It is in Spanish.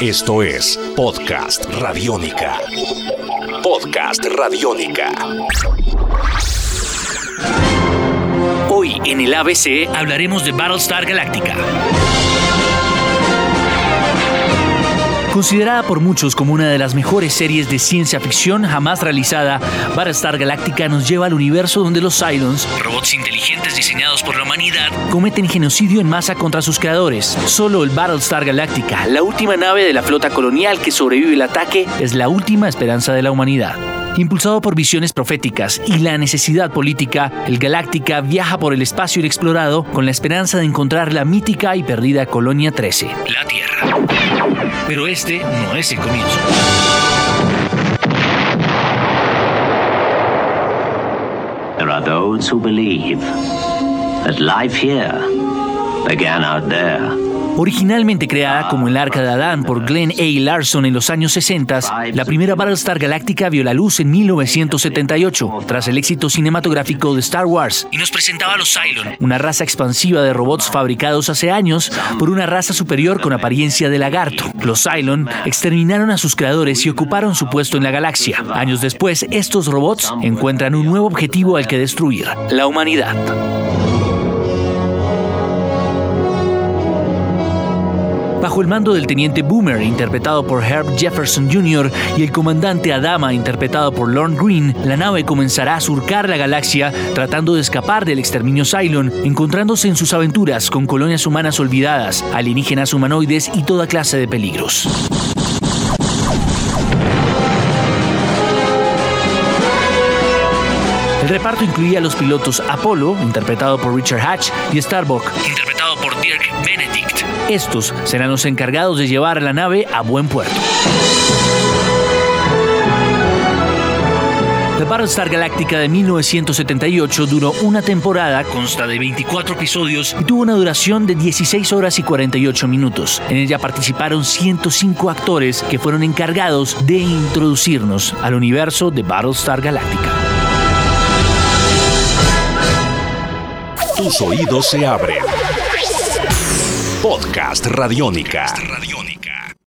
Esto es Podcast Radiónica. Podcast Radiónica. Hoy en el ABC hablaremos de Battlestar Galactica. Considerada por muchos como una de las mejores series de ciencia ficción jamás realizada, Battlestar Galactica nos lleva al universo donde los Cylons, robots inteligentes diseñados por la humanidad, cometen genocidio en masa contra sus creadores. Solo el Battlestar Galactica, la última nave de la flota colonial que sobrevive el ataque, es la última esperanza de la humanidad. Impulsado por visiones proféticas y la necesidad política, el Galáctica viaja por el espacio inexplorado con la esperanza de encontrar la mítica y perdida Colonia 13, la Tierra. Pero este no es el comienzo. There are those who believe that life here began out there. Originalmente creada como el Arca de Adán por Glenn A. Larson en los años 60, la primera Battlestar Galáctica vio la luz en 1978, tras el éxito cinematográfico de Star Wars, y nos presentaba a los Cylon, una raza expansiva de robots fabricados hace años por una raza superior con apariencia de lagarto. Los Cylon exterminaron a sus creadores y ocuparon su puesto en la galaxia. Años después, estos robots encuentran un nuevo objetivo al que destruir, la humanidad. Bajo el mando del teniente Boomer, interpretado por Herb Jefferson Jr., y el comandante Adama, interpretado por Lorne Green, la nave comenzará a surcar la galaxia tratando de escapar del exterminio Cylon, encontrándose en sus aventuras con colonias humanas olvidadas, alienígenas humanoides y toda clase de peligros. El reparto incluía a los pilotos Apollo, interpretado por Richard Hatch, y Starbuck, interpretado por Dirk Benedict. Estos serán los encargados de llevar la nave a buen puerto. La Battlestar Galactica de 1978 duró una temporada, consta de 24 episodios y tuvo una duración de 16 horas y 48 minutos. En ella participaron 105 actores que fueron encargados de introducirnos al universo de Battlestar Galactica. Tus oídos se abren. Podcast Radiónica.